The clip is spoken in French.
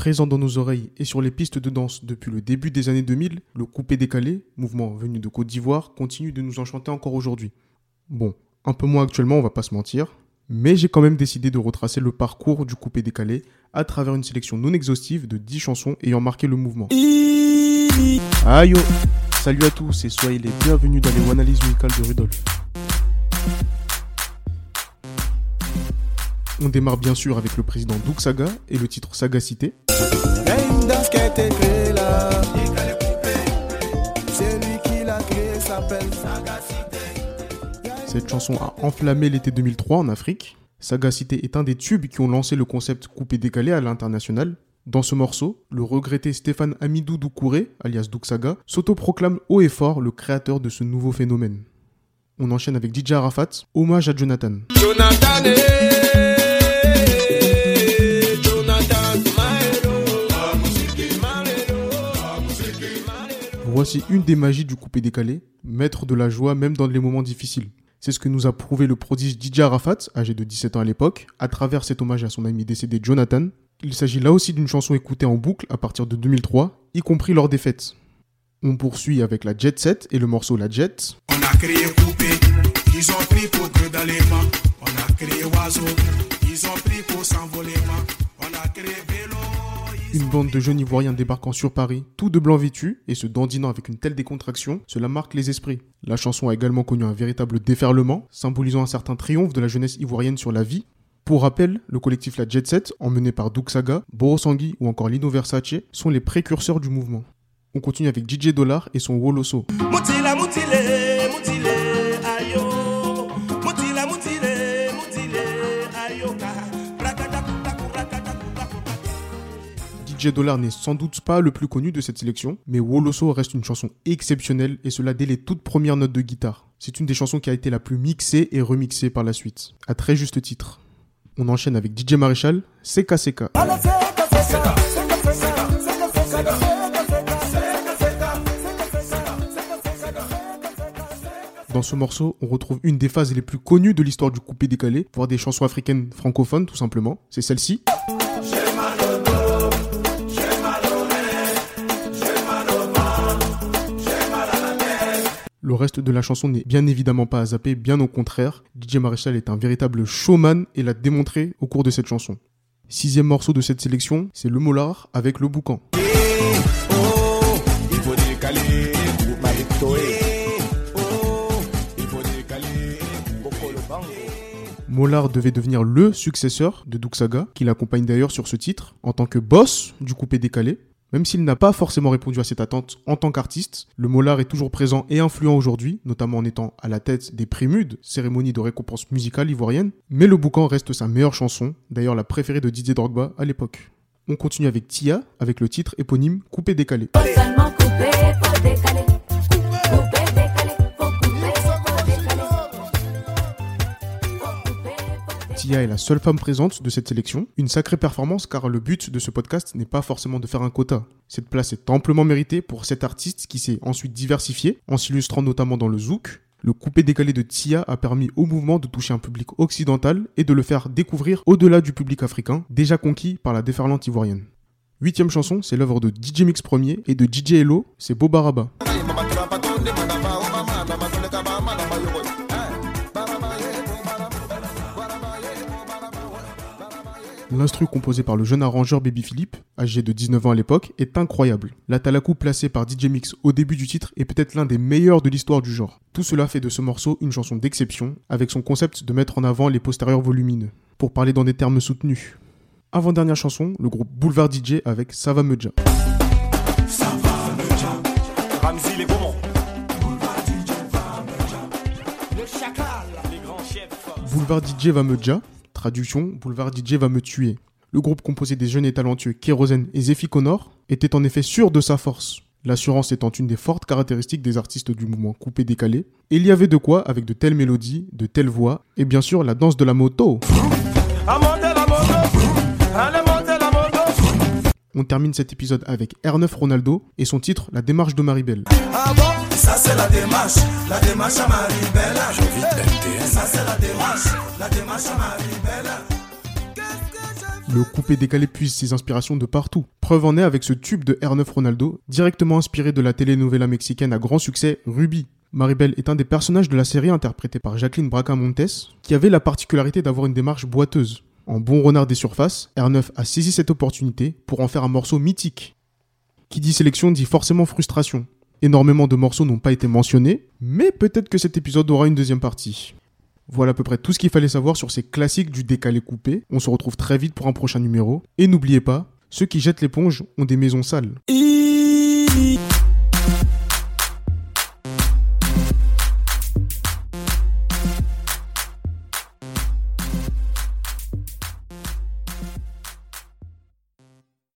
Présent dans nos oreilles et sur les pistes de danse depuis le début des années 2000, le coupé décalé, mouvement venu de Côte d'Ivoire, continue de nous enchanter encore aujourd'hui. Bon, un peu moins actuellement, on va pas se mentir, mais j'ai quand même décidé de retracer le parcours du coupé décalé à travers une sélection non exhaustive de 10 chansons ayant marqué le mouvement. Aïe Salut à tous et soyez les bienvenus dans les analyses musicales de Rudolf. On démarre bien sûr avec le président Doug Saga et le titre Sagacité. Cette chanson a enflammé l'été 2003 en Afrique. Sagacité est un des tubes qui ont lancé le concept coupé-décalé à l'international. Dans ce morceau, le regretté Stéphane Amidou Doucouré, alias Douksaga, s'autoproclame haut et fort le créateur de ce nouveau phénomène. On enchaîne avec DJ Arafat, hommage à Jonathan. Jonathan Voici une des magies du coupé décalé, mettre de la joie même dans les moments difficiles. C'est ce que nous a prouvé le prodige DJ Arafat, âgé de 17 ans à l'époque, à travers cet hommage à son ami décédé Jonathan. Il s'agit là aussi d'une chanson écoutée en boucle à partir de 2003, y compris lors des fêtes. On poursuit avec la Jet Set et le morceau La Jet. Bande de jeunes ivoiriens débarquant sur Paris, tout de blanc vêtus, et se dandinant avec une telle décontraction, cela marque les esprits. La chanson a également connu un véritable déferlement, symbolisant un certain triomphe de la jeunesse ivoirienne sur la vie. Pour rappel, le collectif La Jet Set, emmené par Doug Saga, Borosangui ou encore Lino Versace, sont les précurseurs du mouvement. On continue avec DJ Dollar et son Woloso. DJ Dollar n'est sans doute pas le plus connu de cette sélection, mais Woloso reste une chanson exceptionnelle et cela dès les toutes premières notes de guitare. C'est une des chansons qui a été la plus mixée et remixée par la suite, à très juste titre. On enchaîne avec DJ Maréchal, Seka Seka. Dans ce morceau, on retrouve une des phases les plus connues de l'histoire du coupé décalé, voire des chansons africaines francophones tout simplement. C'est celle-ci. Le reste de la chanson n'est bien évidemment pas à zapper, bien au contraire. DJ Maréchal est un véritable showman et l'a démontré au cours de cette chanson. Sixième morceau de cette sélection, c'est Le Molar avec Le Boucan. Molar devait devenir le successeur de Duxaga, qui l'accompagne d'ailleurs sur ce titre, en tant que boss du coupé décalé. Même s'il n'a pas forcément répondu à cette attente en tant qu'artiste, le Molar est toujours présent et influent aujourd'hui, notamment en étant à la tête des Prémudes, cérémonie de récompense musicale ivoirienne. Mais le boucan reste sa meilleure chanson, d'ailleurs la préférée de Didier Drogba à l'époque. On continue avec Tia, avec le titre éponyme Coupé décalé. Tia est la seule femme présente de cette sélection. Une sacrée performance car le but de ce podcast n'est pas forcément de faire un quota. Cette place est amplement méritée pour cet artiste qui s'est ensuite diversifié en s'illustrant notamment dans le zouk. Le coupé décalé de Tia a permis au mouvement de toucher un public occidental et de le faire découvrir au-delà du public africain, déjà conquis par la déferlante ivoirienne. Huitième chanson, c'est l'œuvre de DJ Mix premier et de DJ Hello, c'est Bobaraba. L'instru composé par le jeune arrangeur Baby Philippe, âgé de 19 ans à l'époque, est incroyable. La talakou placée par DJ Mix au début du titre est peut-être l'un des meilleurs de l'histoire du genre. Tout cela fait de ce morceau une chanson d'exception, avec son concept de mettre en avant les postérieurs volumineux, pour parler dans des termes soutenus. Avant-dernière chanson, le groupe Boulevard DJ avec Ça va me dire. Boulevard DJ va me dire Traduction, Boulevard DJ va me tuer. Le groupe composé des jeunes et talentueux Kérosène et Zephy Connor était en effet sûr de sa force. L'assurance étant une des fortes caractéristiques des artistes du mouvement coupé-décalé. Et il y avait de quoi avec de telles mélodies, de telles voix, et bien sûr la danse de la moto. Termine cet épisode avec R9 Ronaldo et son titre La démarche de Maribel. Ah bon Ça c'est la démarche, la démarche à Maribel. Ça c'est la démarche, la démarche à Maribel. le coupé décalé puise ses inspirations de partout. Preuve en est avec ce tube de R9 Ronaldo, directement inspiré de la telenovela mexicaine à grand succès Ruby. Maribel est un des personnages de la série interprété par Jacqueline Bracamontes, qui avait la particularité d'avoir une démarche boiteuse. En bon renard des surfaces, R9 a saisi cette opportunité pour en faire un morceau mythique. Qui dit sélection dit forcément frustration. Énormément de morceaux n'ont pas été mentionnés, mais peut-être que cet épisode aura une deuxième partie. Voilà à peu près tout ce qu'il fallait savoir sur ces classiques du décalé coupé. On se retrouve très vite pour un prochain numéro. Et n'oubliez pas, ceux qui jettent l'éponge ont des maisons sales.